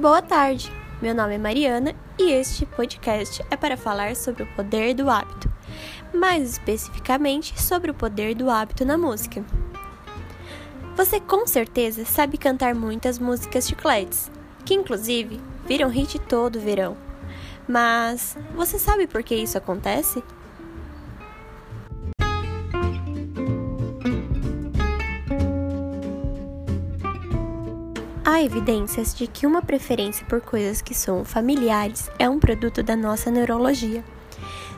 Boa tarde, meu nome é Mariana e este podcast é para falar sobre o poder do hábito, mais especificamente sobre o poder do hábito na música. Você com certeza sabe cantar muitas músicas chicletes, que inclusive viram hit todo verão. Mas você sabe por que isso acontece? Há evidências de que uma preferência por coisas que são familiares é um produto da nossa neurologia.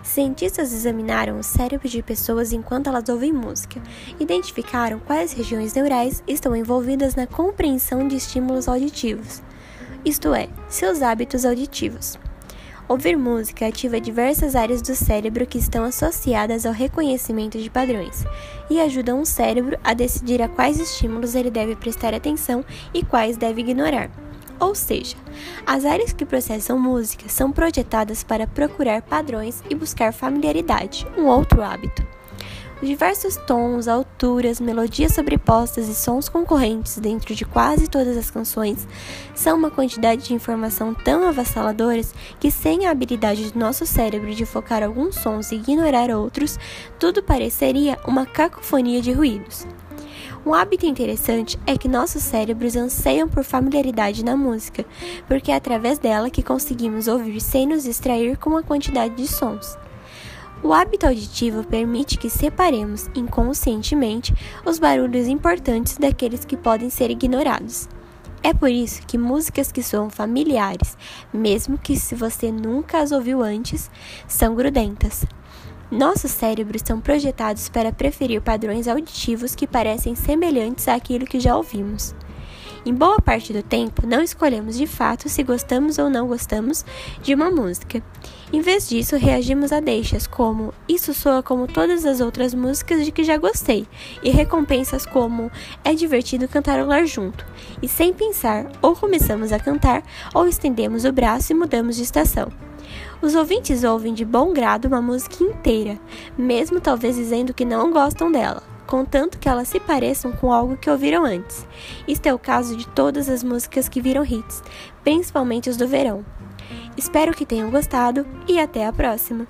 Cientistas examinaram o cérebro de pessoas enquanto elas ouvem música, identificaram quais regiões neurais estão envolvidas na compreensão de estímulos auditivos, isto é, seus hábitos auditivos. Ouvir música ativa diversas áreas do cérebro que estão associadas ao reconhecimento de padrões e ajudam o cérebro a decidir a quais estímulos ele deve prestar atenção e quais deve ignorar. Ou seja, as áreas que processam música são projetadas para procurar padrões e buscar familiaridade, um outro hábito. Diversos tons, alturas, melodias sobrepostas e sons concorrentes dentro de quase todas as canções são uma quantidade de informação tão avassaladoras que, sem a habilidade do nosso cérebro de focar alguns sons e ignorar outros, tudo pareceria uma cacofonia de ruídos. Um hábito interessante é que nossos cérebros anseiam por familiaridade na música, porque é através dela que conseguimos ouvir sem nos distrair com a quantidade de sons. O hábito auditivo permite que separemos inconscientemente os barulhos importantes daqueles que podem ser ignorados. É por isso que músicas que soam familiares, mesmo que se você nunca as ouviu antes, são grudentas. Nossos cérebros são projetados para preferir padrões auditivos que parecem semelhantes àquilo que já ouvimos. Em boa parte do tempo, não escolhemos de fato se gostamos ou não gostamos de uma música. Em vez disso, reagimos a deixas como isso soa como todas as outras músicas de que já gostei, e recompensas como é divertido cantarolar junto. E sem pensar, ou começamos a cantar, ou estendemos o braço e mudamos de estação. Os ouvintes ouvem de bom grado uma música inteira, mesmo talvez dizendo que não gostam dela contanto que elas se pareçam com algo que ouviram antes. Isto é o caso de todas as músicas que viram hits, principalmente os do verão. Espero que tenham gostado e até a próxima!